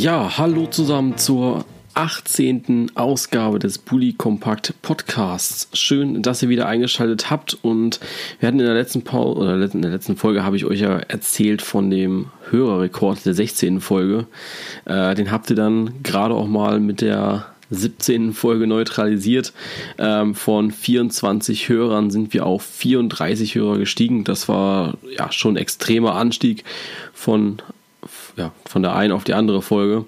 Ja, hallo zusammen zur 18. Ausgabe des Bully Compact Podcasts. Schön, dass ihr wieder eingeschaltet habt und wir hatten in der letzten Pause oder in der letzten Folge habe ich euch ja erzählt von dem Hörerrekord der 16. Folge. Äh, den habt ihr dann gerade auch mal mit der 17. Folge neutralisiert. Ähm, von 24 Hörern sind wir auf 34 Hörer gestiegen. Das war ja schon ein extremer Anstieg von ja, von der einen auf die andere Folge.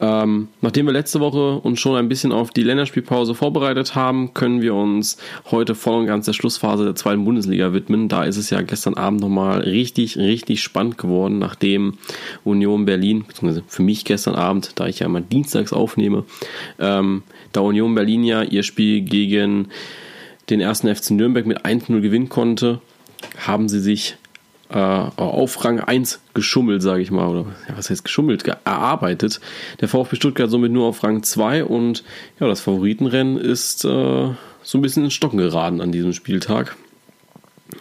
Ähm, nachdem wir letzte Woche uns schon ein bisschen auf die Länderspielpause vorbereitet haben, können wir uns heute voll und ganz der Schlussphase der zweiten Bundesliga widmen. Da ist es ja gestern Abend nochmal richtig, richtig spannend geworden, nachdem Union Berlin, beziehungsweise für mich gestern Abend, da ich ja immer dienstags aufnehme, ähm, da Union Berlin ja ihr Spiel gegen den ersten FC Nürnberg mit 1-0 gewinnen konnte, haben sie sich äh, auf Rang 1 geschummelt, sage ich mal, oder ja, was heißt geschummelt, erarbeitet. Der VfB Stuttgart somit nur auf Rang 2 und ja, das Favoritenrennen ist äh, so ein bisschen ins Stocken geraten an diesem Spieltag.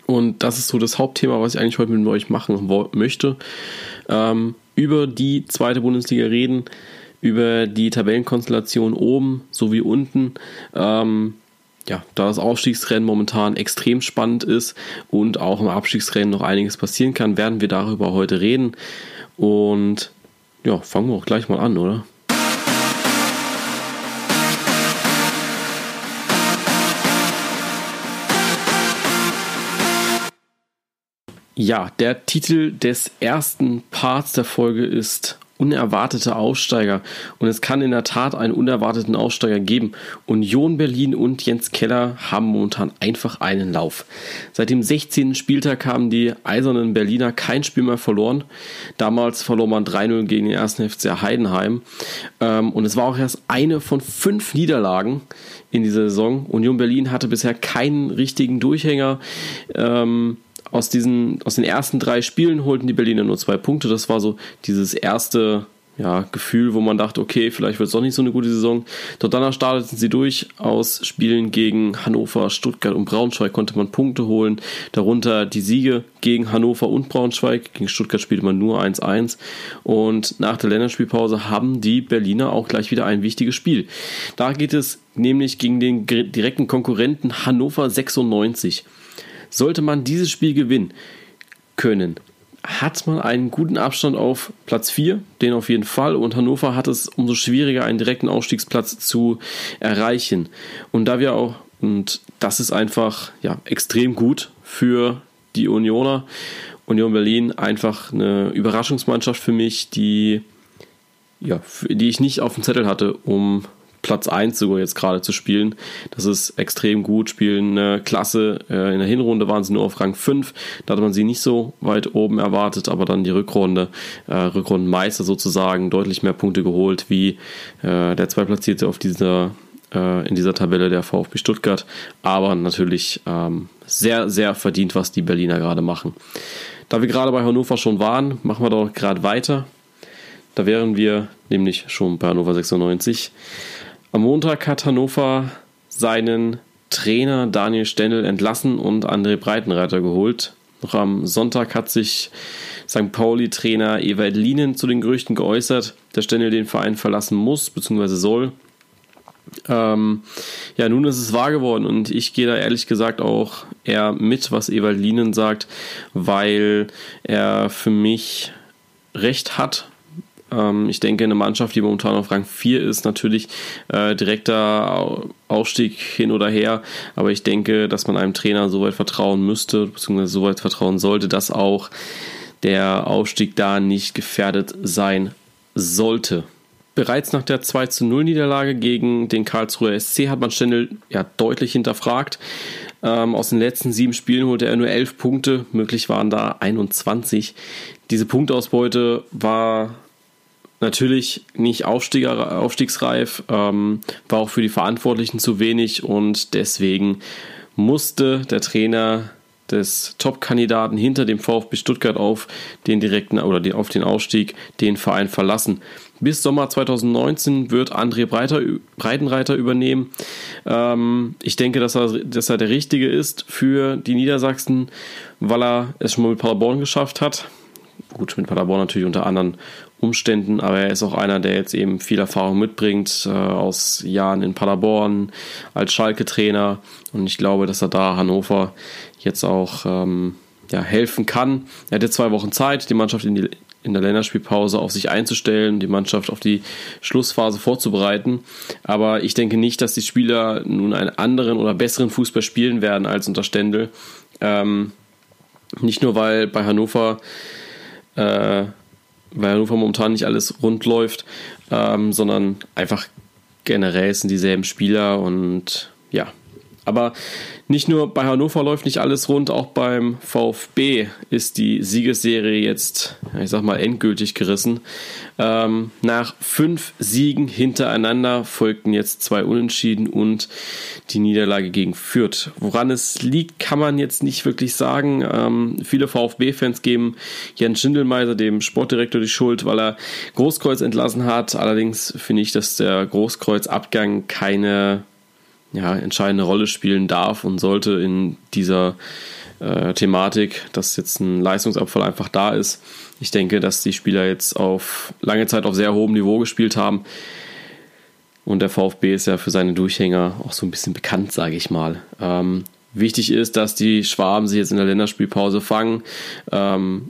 Und das ist so das Hauptthema, was ich eigentlich heute mit euch machen möchte. Ähm, über die zweite Bundesliga reden, über die Tabellenkonstellation oben sowie unten. Ähm, ja, da das Aufstiegsrennen momentan extrem spannend ist und auch im Abstiegsrennen noch einiges passieren kann, werden wir darüber heute reden. Und ja, fangen wir auch gleich mal an, oder? Ja, der Titel des ersten Parts der Folge ist unerwartete Aussteiger. Und es kann in der Tat einen unerwarteten Aussteiger geben. Union Berlin und Jens Keller haben momentan einfach einen Lauf. Seit dem 16. Spieltag haben die eisernen Berliner kein Spiel mehr verloren. Damals verlor man 3-0 gegen den 1. FC Heidenheim. Ähm, und es war auch erst eine von fünf Niederlagen in dieser Saison. Union Berlin hatte bisher keinen richtigen Durchhänger. Ähm, aus, diesen, aus den ersten drei Spielen holten die Berliner nur zwei Punkte. Das war so dieses erste ja, Gefühl, wo man dachte, okay, vielleicht wird es doch nicht so eine gute Saison. Dort danach starteten sie durch. Aus Spielen gegen Hannover, Stuttgart und Braunschweig konnte man Punkte holen. Darunter die Siege gegen Hannover und Braunschweig. Gegen Stuttgart spielte man nur 1-1. Und nach der Länderspielpause haben die Berliner auch gleich wieder ein wichtiges Spiel. Da geht es nämlich gegen den direkten Konkurrenten Hannover 96. Sollte man dieses Spiel gewinnen können, hat man einen guten Abstand auf Platz 4, den auf jeden Fall. Und Hannover hat es umso schwieriger, einen direkten Ausstiegsplatz zu erreichen. Und da wir auch, und das ist einfach ja, extrem gut für die Unioner. Union Berlin einfach eine Überraschungsmannschaft für mich, die, ja, die ich nicht auf dem Zettel hatte, um Platz 1 sogar jetzt gerade zu spielen. Das ist extrem gut, spielen eine Klasse. Äh, in der Hinrunde waren sie nur auf Rang 5. Da hatte man sie nicht so weit oben erwartet, aber dann die Rückrunde, äh, Rückrundenmeister sozusagen, deutlich mehr Punkte geholt wie äh, der Zweitplatzierte auf dieser äh, in dieser Tabelle der VfB Stuttgart. Aber natürlich ähm, sehr, sehr verdient, was die Berliner gerade machen. Da wir gerade bei Hannover schon waren, machen wir doch gerade weiter. Da wären wir nämlich schon bei Hannover 96. Am Montag hat Hannover seinen Trainer Daniel Stendel entlassen und André Breitenreiter geholt. Noch am Sonntag hat sich St. Pauli-Trainer Ewald Lienen zu den Gerüchten geäußert, dass Stendel den Verein verlassen muss bzw. soll. Ähm, ja, nun ist es wahr geworden und ich gehe da ehrlich gesagt auch eher mit, was Ewald Lienen sagt, weil er für mich recht hat ich denke, eine Mannschaft, die momentan auf Rang 4 ist, natürlich äh, direkter Aufstieg hin oder her. Aber ich denke, dass man einem Trainer so weit vertrauen müsste, beziehungsweise so weit vertrauen sollte, dass auch der Aufstieg da nicht gefährdet sein sollte. Bereits nach der 2 zu 0 Niederlage gegen den Karlsruher SC hat man Stendel ja deutlich hinterfragt. Ähm, aus den letzten sieben Spielen holte er nur elf Punkte, möglich waren da 21. Diese Punktausbeute war natürlich nicht aufstiegsreif, ähm, war auch für die Verantwortlichen zu wenig und deswegen musste der Trainer des Top-Kandidaten hinter dem VfB Stuttgart auf den direkten oder die, auf den Ausstieg den Verein verlassen. Bis Sommer 2019 wird André Breiter, Breitenreiter übernehmen. Ähm, ich denke, dass er, dass er der Richtige ist für die Niedersachsen, weil er es schon mal mit Paderborn geschafft hat. Gut, mit Paderborn natürlich unter anderen Umständen, aber er ist auch einer, der jetzt eben viel Erfahrung mitbringt äh, aus Jahren in Paderborn als Schalke-Trainer und ich glaube, dass er da Hannover jetzt auch ähm, ja, helfen kann. Er hatte zwei Wochen Zeit, die Mannschaft in, die, in der Länderspielpause auf sich einzustellen, die Mannschaft auf die Schlussphase vorzubereiten. Aber ich denke nicht, dass die Spieler nun einen anderen oder besseren Fußball spielen werden als unter Stendel. Ähm, nicht nur, weil bei Hannover äh, weil Hannover momentan nicht alles rund läuft, ähm, sondern einfach generell sind dieselben Spieler und ja. Aber nicht nur bei Hannover läuft nicht alles rund, auch beim VfB ist die Siegesserie jetzt, ich sag mal, endgültig gerissen. Ähm, nach fünf Siegen hintereinander folgten jetzt zwei Unentschieden und die Niederlage gegen Fürth. Woran es liegt, kann man jetzt nicht wirklich sagen. Ähm, viele VfB-Fans geben Jens Schindelmeiser, dem Sportdirektor, die Schuld, weil er Großkreuz entlassen hat. Allerdings finde ich, dass der Großkreuzabgang keine ja, entscheidende Rolle spielen darf und sollte in dieser äh, Thematik, dass jetzt ein Leistungsabfall einfach da ist. Ich denke, dass die Spieler jetzt auf lange Zeit auf sehr hohem Niveau gespielt haben. Und der VfB ist ja für seine Durchhänger auch so ein bisschen bekannt, sage ich mal. Ähm, wichtig ist, dass die Schwaben sich jetzt in der Länderspielpause fangen, ähm,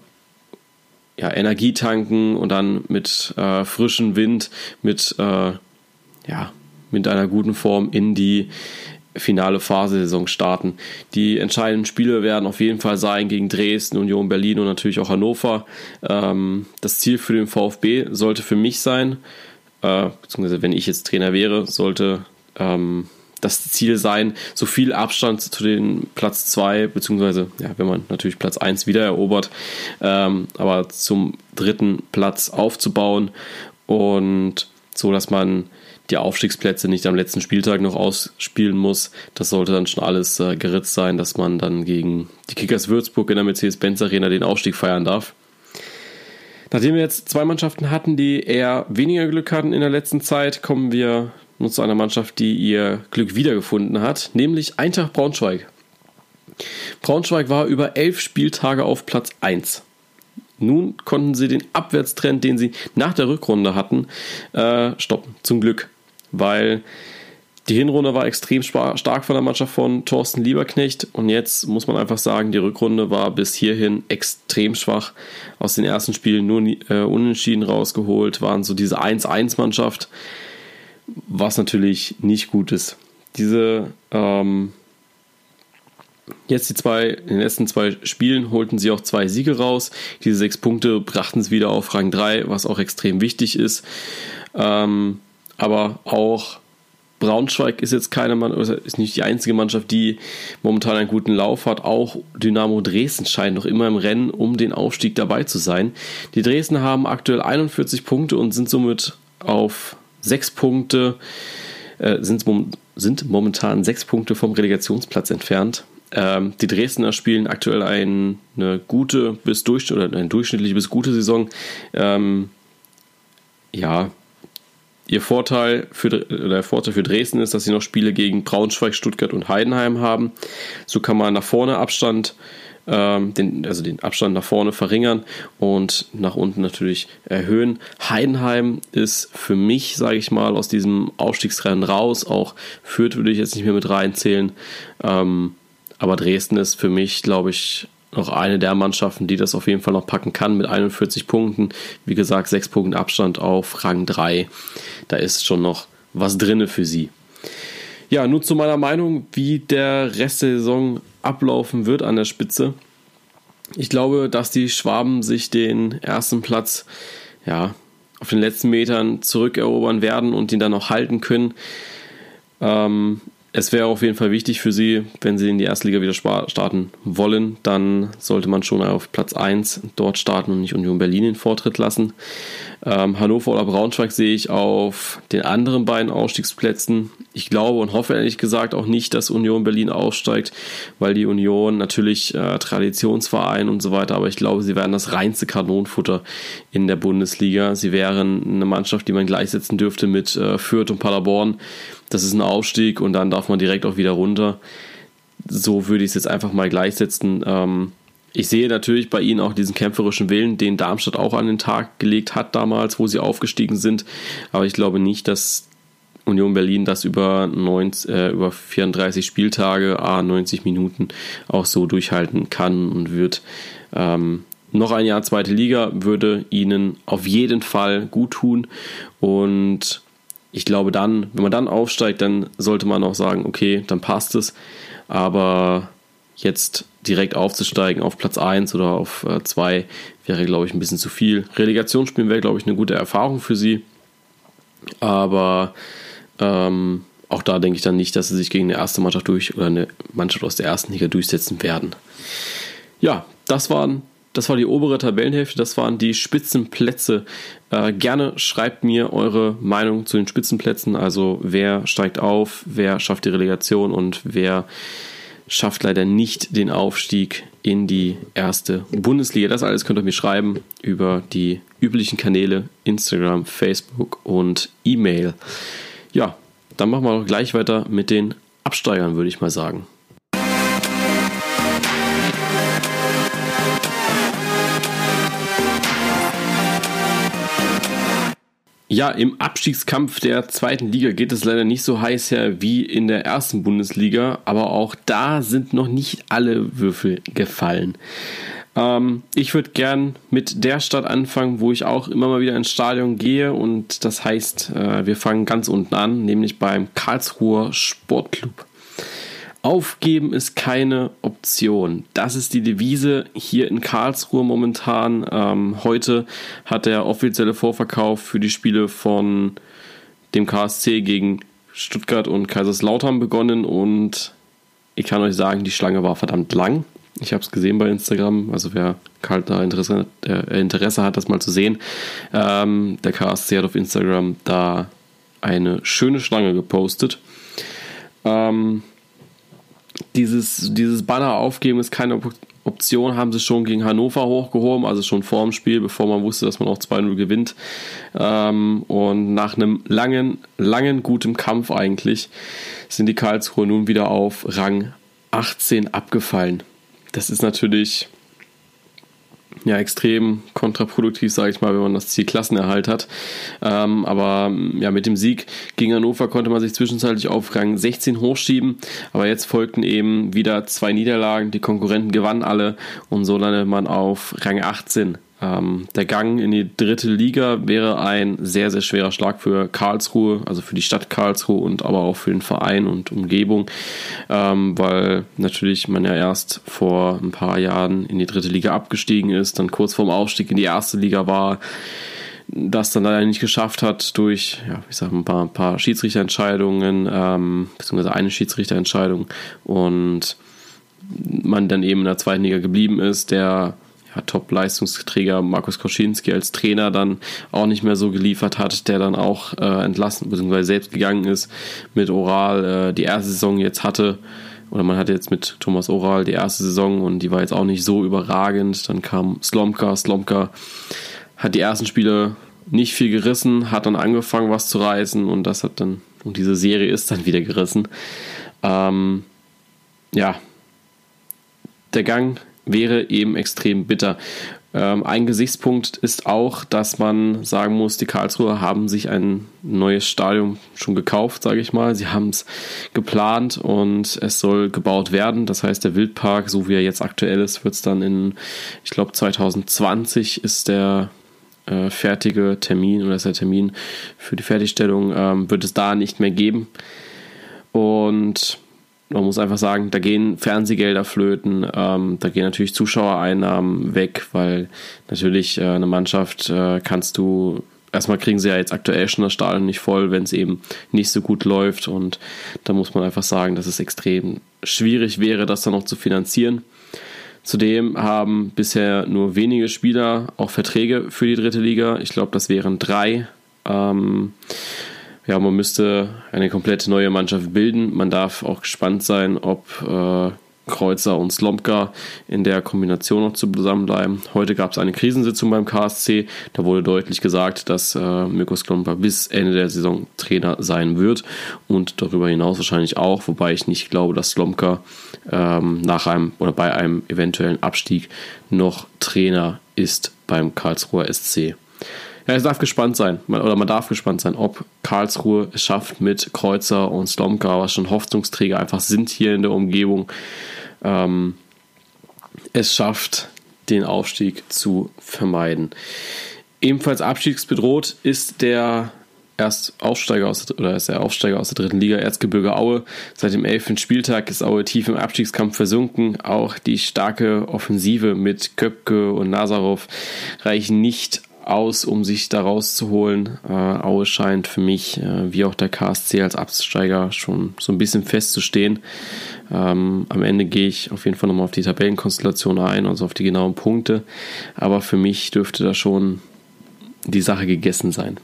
ja, Energie tanken und dann mit äh, frischem Wind, mit äh, ja, mit einer guten Form in die finale Phase Saison starten. Die entscheidenden Spiele werden auf jeden Fall sein gegen Dresden, Union Berlin und natürlich auch Hannover. Ähm, das Ziel für den VfB sollte für mich sein, äh, beziehungsweise wenn ich jetzt Trainer wäre, sollte ähm, das Ziel sein, so viel Abstand zu den Platz 2, beziehungsweise, ja, wenn man natürlich Platz 1 wieder erobert, ähm, aber zum dritten Platz aufzubauen und so, dass man die Aufstiegsplätze nicht am letzten Spieltag noch ausspielen muss. Das sollte dann schon alles äh, geritzt sein, dass man dann gegen die Kickers Würzburg in der Mercedes-Benz Arena den Aufstieg feiern darf. Nachdem wir jetzt zwei Mannschaften hatten, die eher weniger Glück hatten in der letzten Zeit, kommen wir nun zu einer Mannschaft, die ihr Glück wiedergefunden hat, nämlich Eintracht Braunschweig. Braunschweig war über elf Spieltage auf Platz 1. Nun konnten sie den Abwärtstrend, den sie nach der Rückrunde hatten, äh, stoppen. Zum Glück weil die Hinrunde war extrem stark von der Mannschaft von Thorsten Lieberknecht und jetzt muss man einfach sagen, die Rückrunde war bis hierhin extrem schwach. Aus den ersten Spielen nur äh, unentschieden rausgeholt, waren so diese 1-1-Mannschaft, was natürlich nicht gut ist. Diese ähm, Jetzt die zwei, in den letzten zwei Spielen holten sie auch zwei Siege raus. Diese sechs Punkte brachten es wieder auf Rang 3, was auch extrem wichtig ist. Ähm, aber auch Braunschweig ist jetzt keine Mannschaft, ist nicht die einzige Mannschaft, die momentan einen guten Lauf hat. Auch Dynamo Dresden scheint noch immer im Rennen, um den Aufstieg dabei zu sein. Die Dresden haben aktuell 41 Punkte und sind somit auf sechs Punkte, äh, sind, sind momentan sechs Punkte vom Relegationsplatz entfernt. Ähm, die Dresdner spielen aktuell ein, eine gute bis durch, oder eine durchschnittliche bis gute Saison. Ähm, ja, Ihr Vorteil für, der Vorteil für Dresden ist, dass sie noch Spiele gegen Braunschweig, Stuttgart und Heidenheim haben. So kann man nach vorne Abstand, ähm, den, also den Abstand nach vorne verringern und nach unten natürlich erhöhen. Heidenheim ist für mich, sage ich mal, aus diesem Aufstiegsrennen raus. Auch Fürth würde ich jetzt nicht mehr mit reinzählen. Ähm, aber Dresden ist für mich, glaube ich, noch eine der Mannschaften, die das auf jeden Fall noch packen kann mit 41 Punkten. Wie gesagt, 6 Punkten Abstand auf Rang 3. Da ist schon noch was drinne für sie. Ja, nun zu meiner Meinung, wie der Rest der Saison ablaufen wird an der Spitze. Ich glaube, dass die Schwaben sich den ersten Platz ja, auf den letzten Metern zurückerobern werden und ihn dann noch halten können. Ähm, es wäre auf jeden Fall wichtig für sie, wenn sie in die erste Liga wieder starten wollen, dann sollte man schon auf Platz 1 dort starten und nicht Union Berlin den Vortritt lassen. Ähm, Hannover oder Braunschweig sehe ich auf den anderen beiden Ausstiegsplätzen. Ich glaube und hoffe ehrlich gesagt auch nicht, dass Union Berlin aussteigt, weil die Union natürlich äh, Traditionsverein und so weiter, aber ich glaube, sie wären das reinste Kanonenfutter in der Bundesliga. Sie wären eine Mannschaft, die man gleichsetzen dürfte mit äh, Fürth und Paderborn. Das ist ein Aufstieg und dann darf man direkt auch wieder runter. So würde ich es jetzt einfach mal gleichsetzen. Ähm, ich sehe natürlich bei ihnen auch diesen kämpferischen Willen, den Darmstadt auch an den Tag gelegt hat damals, wo sie aufgestiegen sind. Aber ich glaube nicht, dass Union Berlin das über, 90, äh, über 34 Spieltage, a 90 Minuten auch so durchhalten kann und wird. Ähm, noch ein Jahr zweite Liga würde ihnen auf jeden Fall gut tun. Und ich glaube dann, wenn man dann aufsteigt, dann sollte man auch sagen, okay, dann passt es. Aber jetzt direkt aufzusteigen auf Platz 1 oder auf 2 äh, wäre, glaube ich, ein bisschen zu viel. Relegationsspielen wäre, glaube ich, eine gute Erfahrung für sie. Aber ähm, auch da denke ich dann nicht, dass sie sich gegen eine erste Mannschaft durch oder eine Mannschaft aus der ersten Liga durchsetzen werden. Ja, das waren das war die obere Tabellenhälfte, das waren die Spitzenplätze. Äh, gerne schreibt mir eure Meinung zu den Spitzenplätzen, also wer steigt auf, wer schafft die Relegation und wer schafft leider nicht den Aufstieg in die erste Bundesliga. Das alles könnt ihr mir schreiben über die üblichen Kanäle Instagram, Facebook und E-Mail. Ja, dann machen wir doch gleich weiter mit den Absteigern, würde ich mal sagen. Ja, im Abstiegskampf der zweiten Liga geht es leider nicht so heiß her wie in der ersten Bundesliga, aber auch da sind noch nicht alle Würfel gefallen. Ähm, ich würde gern mit der Stadt anfangen, wo ich auch immer mal wieder ins Stadion gehe und das heißt, äh, wir fangen ganz unten an, nämlich beim Karlsruher Sportclub. Aufgeben ist keine Option. Das ist die Devise hier in Karlsruhe momentan. Ähm, heute hat der offizielle Vorverkauf für die Spiele von dem KSC gegen Stuttgart und Kaiserslautern begonnen und ich kann euch sagen, die Schlange war verdammt lang. Ich habe es gesehen bei Instagram, also wer kalt da Interesse, äh, Interesse, hat, das mal zu sehen. Ähm, der KSC hat auf Instagram da eine schöne Schlange gepostet. Ähm, dieses, dieses Banner aufgeben ist keine Option, haben sie schon gegen Hannover hochgehoben, also schon vor dem Spiel, bevor man wusste, dass man auch 2-0 gewinnt. Ähm, und nach einem langen, langen, guten Kampf eigentlich sind die Karlsruhe nun wieder auf Rang 18 abgefallen. Das ist natürlich ja extrem kontraproduktiv, sage ich mal, wenn man das Ziel Klassenerhalt hat. Ähm, aber ja, mit dem Sieg gegen Hannover konnte man sich zwischenzeitlich auf Rang 16 hochschieben. Aber jetzt folgten eben wieder zwei Niederlagen. Die Konkurrenten gewannen alle und so landete man auf Rang 18. Ähm, der Gang in die dritte Liga wäre ein sehr, sehr schwerer Schlag für Karlsruhe, also für die Stadt Karlsruhe und aber auch für den Verein und Umgebung, ähm, weil natürlich man ja erst vor ein paar Jahren in die dritte Liga abgestiegen ist, dann kurz vorm Aufstieg in die erste Liga war das dann leider nicht geschafft hat durch, ja, ich sag mal, ein paar, ein paar Schiedsrichterentscheidungen, ähm, beziehungsweise eine Schiedsrichterentscheidung. Und man dann eben in der zweiten Liga geblieben ist, der ja, Top-Leistungsträger Markus Koschinski als Trainer dann auch nicht mehr so geliefert hat, der dann auch äh, entlassen bzw. selbst gegangen ist mit Oral äh, die erste Saison jetzt hatte. Oder man hatte jetzt mit Thomas Oral die erste Saison und die war jetzt auch nicht so überragend. Dann kam Slomka. Slomka hat die ersten Spiele nicht viel gerissen, hat dann angefangen, was zu reißen und das hat dann, und diese Serie ist dann wieder gerissen. Ähm, ja, der Gang wäre eben extrem bitter. Ähm, ein Gesichtspunkt ist auch, dass man sagen muss, die Karlsruher haben sich ein neues Stadion schon gekauft, sage ich mal. Sie haben es geplant und es soll gebaut werden. Das heißt, der Wildpark, so wie er jetzt aktuell ist, wird es dann in, ich glaube, 2020 ist der äh, fertige Termin oder ist der Termin für die Fertigstellung, ähm, wird es da nicht mehr geben. Und man muss einfach sagen, da gehen Fernsehgelder flöten, ähm, da gehen natürlich Zuschauereinnahmen weg, weil natürlich äh, eine Mannschaft äh, kannst du erstmal kriegen sie ja jetzt aktuell schon das Stadion nicht voll, wenn es eben nicht so gut läuft. Und da muss man einfach sagen, dass es extrem schwierig wäre, das dann noch zu finanzieren. Zudem haben bisher nur wenige Spieler auch Verträge für die dritte Liga. Ich glaube, das wären drei. Ähm, ja, man müsste eine komplette neue Mannschaft bilden. Man darf auch gespannt sein, ob äh, Kreuzer und Slomka in der Kombination noch zusammenbleiben. Heute gab es eine Krisensitzung beim KSC. Da wurde deutlich gesagt, dass äh, Mirko Slomka bis Ende der Saison Trainer sein wird und darüber hinaus wahrscheinlich auch, wobei ich nicht glaube, dass Slomka ähm, nach einem oder bei einem eventuellen Abstieg noch Trainer ist beim Karlsruher SC. Ja, es darf gespannt sein, oder man darf gespannt sein, ob Karlsruhe es schafft mit Kreuzer und Slomka, was schon Hoffnungsträger einfach sind hier in der Umgebung, ähm, es schafft, den Aufstieg zu vermeiden. Ebenfalls abstiegsbedroht ist der erst Aufsteiger aus oder ist der Aufsteiger aus der dritten Liga Erzgebirge Aue. Seit dem elften Spieltag ist Aue tief im Abstiegskampf versunken. Auch die starke Offensive mit Köpke und Nazarov reichen nicht aus, um sich da rauszuholen. Äh, Aue scheint für mich, äh, wie auch der KSC als Absteiger, schon so ein bisschen festzustehen. Ähm, am Ende gehe ich auf jeden Fall nochmal auf die Tabellenkonstellation ein, also auf die genauen Punkte. Aber für mich dürfte da schon die Sache gegessen sein.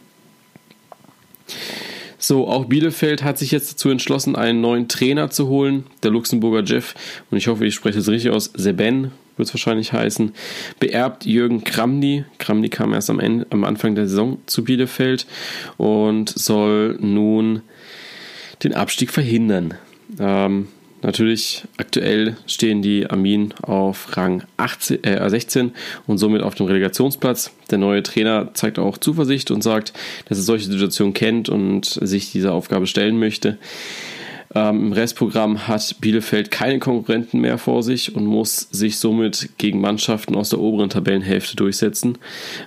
So, auch Bielefeld hat sich jetzt dazu entschlossen, einen neuen Trainer zu holen, der Luxemburger Jeff. Und ich hoffe, ich spreche es richtig aus. Seben wird es wahrscheinlich heißen, beerbt Jürgen Kramny. Kramny kam erst am, Ende, am Anfang der Saison zu Bielefeld und soll nun den Abstieg verhindern. Ähm, natürlich, aktuell stehen die Armin auf Rang 18, äh, 16 und somit auf dem Relegationsplatz. Der neue Trainer zeigt auch Zuversicht und sagt, dass er solche Situationen kennt und sich dieser Aufgabe stellen möchte. Ähm, Im Restprogramm hat Bielefeld keine Konkurrenten mehr vor sich und muss sich somit gegen Mannschaften aus der oberen Tabellenhälfte durchsetzen.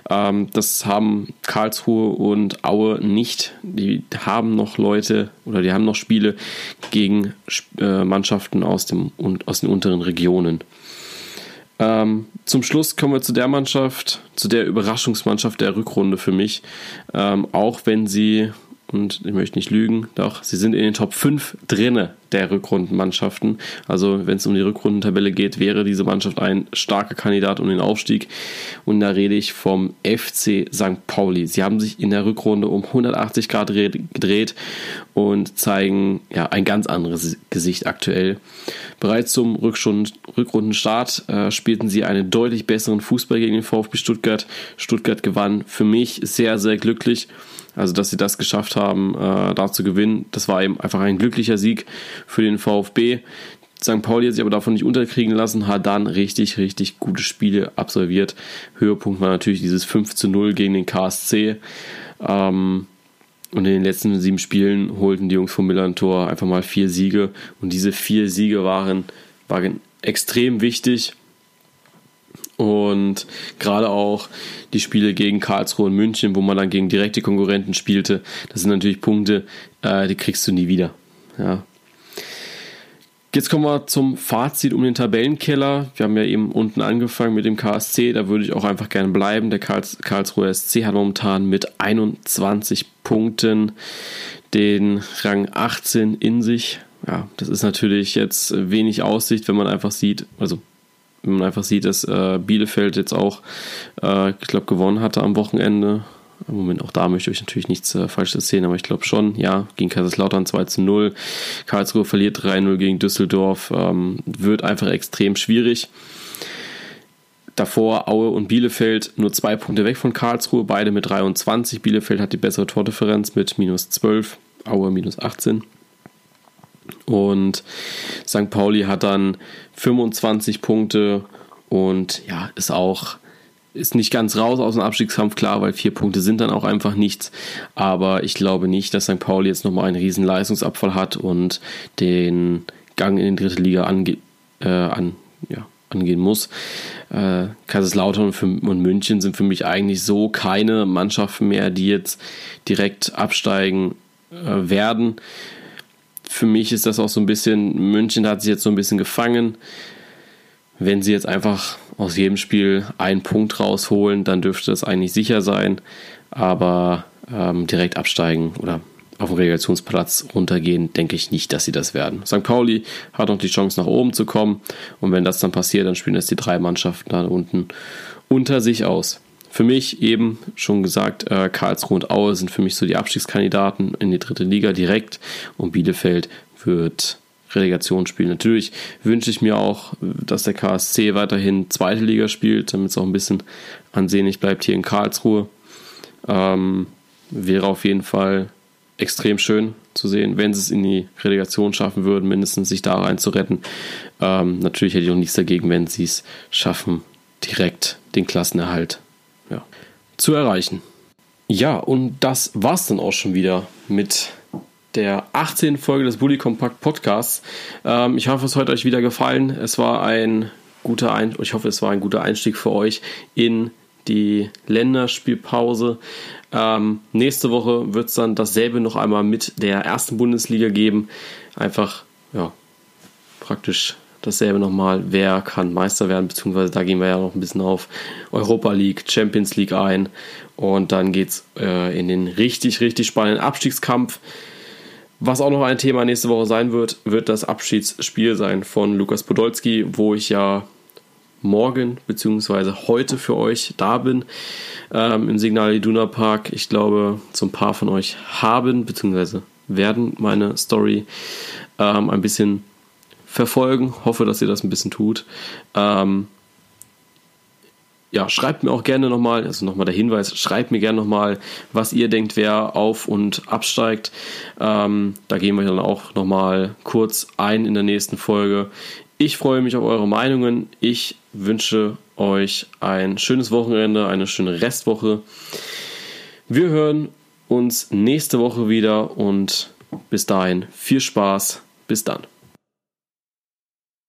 Ähm, das haben Karlsruhe und Aue nicht. Die haben noch Leute oder die haben noch Spiele gegen äh, Mannschaften aus, dem, aus den unteren Regionen. Ähm, zum Schluss kommen wir zu der Mannschaft, zu der Überraschungsmannschaft der Rückrunde für mich. Ähm, auch wenn sie und ich möchte nicht lügen, doch sie sind in den Top 5 drinne der Rückrundenmannschaften. Also wenn es um die Rückrundentabelle geht, wäre diese Mannschaft ein starker Kandidat um den Aufstieg. Und da rede ich vom FC St. Pauli. Sie haben sich in der Rückrunde um 180 Grad gedreht und zeigen ja ein ganz anderes Gesicht aktuell. Bereits zum Rückrundenstart äh, spielten sie einen deutlich besseren Fußball gegen den VfB Stuttgart. Stuttgart gewann für mich sehr, sehr glücklich. Also, dass sie das geschafft haben, äh, da zu gewinnen, das war eben einfach ein glücklicher Sieg für den VfB. St. Pauli hat sich aber davon nicht unterkriegen lassen, hat dann richtig, richtig gute Spiele absolviert. Höhepunkt war natürlich dieses 5 zu 0 gegen den KSC. Ähm, und in den letzten sieben Spielen holten die Jungs vom Milan-Tor einfach mal vier Siege. Und diese vier Siege waren, waren extrem wichtig. Und gerade auch die Spiele gegen Karlsruhe und München, wo man dann gegen direkte Konkurrenten spielte, das sind natürlich Punkte, äh, die kriegst du nie wieder. Ja. Jetzt kommen wir zum Fazit um den Tabellenkeller. Wir haben ja eben unten angefangen mit dem KSC, da würde ich auch einfach gerne bleiben. Der Karls Karlsruher SC hat momentan mit 21 Punkten den Rang 18 in sich. Ja, das ist natürlich jetzt wenig Aussicht, wenn man einfach sieht, also wenn man einfach sieht, dass äh, Bielefeld jetzt auch, äh, ich glaube, gewonnen hatte am Wochenende. Im Moment, auch da möchte ich natürlich nichts äh, Falsches erzählen, aber ich glaube schon, ja, gegen Kaiserslautern 2 zu 0. Karlsruhe verliert 3-0 gegen Düsseldorf. Ähm, wird einfach extrem schwierig. Davor Aue und Bielefeld nur zwei Punkte weg von Karlsruhe, beide mit 23. Bielefeld hat die bessere Tordifferenz mit minus 12, Aue minus 18. Und St. Pauli hat dann 25 Punkte und ja, ist auch ist nicht ganz raus aus dem Abstiegskampf, klar, weil vier Punkte sind dann auch einfach nichts. Aber ich glaube nicht, dass St. Pauli jetzt nochmal einen riesen Leistungsabfall hat und den Gang in die dritte Liga ange äh, an, ja, angehen muss. Äh, Kaiserslautern und München sind für mich eigentlich so keine Mannschaften mehr, die jetzt direkt absteigen äh, werden für mich ist das auch so ein bisschen, München hat sich jetzt so ein bisschen gefangen. wenn sie jetzt einfach aus jedem Spiel einen Punkt rausholen, dann dürfte das eigentlich sicher sein. Aber ähm, direkt absteigen oder auf den Relegationsplatz runtergehen, denke ich nicht, dass sie das werden. St. Pauli hat noch die Chance, nach oben zu kommen. Und wenn das dann passiert, dann spielen jetzt die drei Mannschaften da unten unter sich aus. Für mich eben schon gesagt, äh, Karlsruhe und Aue sind für mich so die Abstiegskandidaten in die dritte Liga direkt und Bielefeld wird Relegation spielen. Natürlich wünsche ich mir auch, dass der KSC weiterhin zweite Liga spielt, damit es auch ein bisschen ansehnlich bleibt hier in Karlsruhe. Ähm, wäre auf jeden Fall extrem schön zu sehen, wenn sie es in die Relegation schaffen würden, mindestens sich da rein zu retten. Ähm, natürlich hätte ich auch nichts dagegen, wenn sie es schaffen, direkt den Klassenerhalt ja, zu erreichen. Ja, und das war's dann auch schon wieder mit der 18. Folge des Bully Compact Podcasts. Ähm, ich hoffe, es hat euch wieder gefallen. Es war ein guter ein ich hoffe, es war ein guter Einstieg für euch in die Länderspielpause. Ähm, nächste Woche wird es dann dasselbe noch einmal mit der ersten Bundesliga geben. Einfach, ja, praktisch dasselbe nochmal, wer kann Meister werden, beziehungsweise da gehen wir ja noch ein bisschen auf Europa League, Champions League ein und dann geht es äh, in den richtig, richtig spannenden Abstiegskampf. Was auch noch ein Thema nächste Woche sein wird, wird das Abschiedsspiel sein von Lukas Podolski, wo ich ja morgen bzw. heute für euch da bin ähm, im Signal Iduna Park. Ich glaube, so ein paar von euch haben bzw. werden meine Story ähm, ein bisschen verfolgen. Hoffe, dass ihr das ein bisschen tut. Ähm, ja, schreibt mir auch gerne nochmal, also nochmal der Hinweis, schreibt mir gerne nochmal, was ihr denkt, wer auf und absteigt. Ähm, da gehen wir dann auch nochmal kurz ein in der nächsten Folge. Ich freue mich auf eure Meinungen. Ich wünsche euch ein schönes Wochenende, eine schöne Restwoche. Wir hören uns nächste Woche wieder und bis dahin viel Spaß. Bis dann.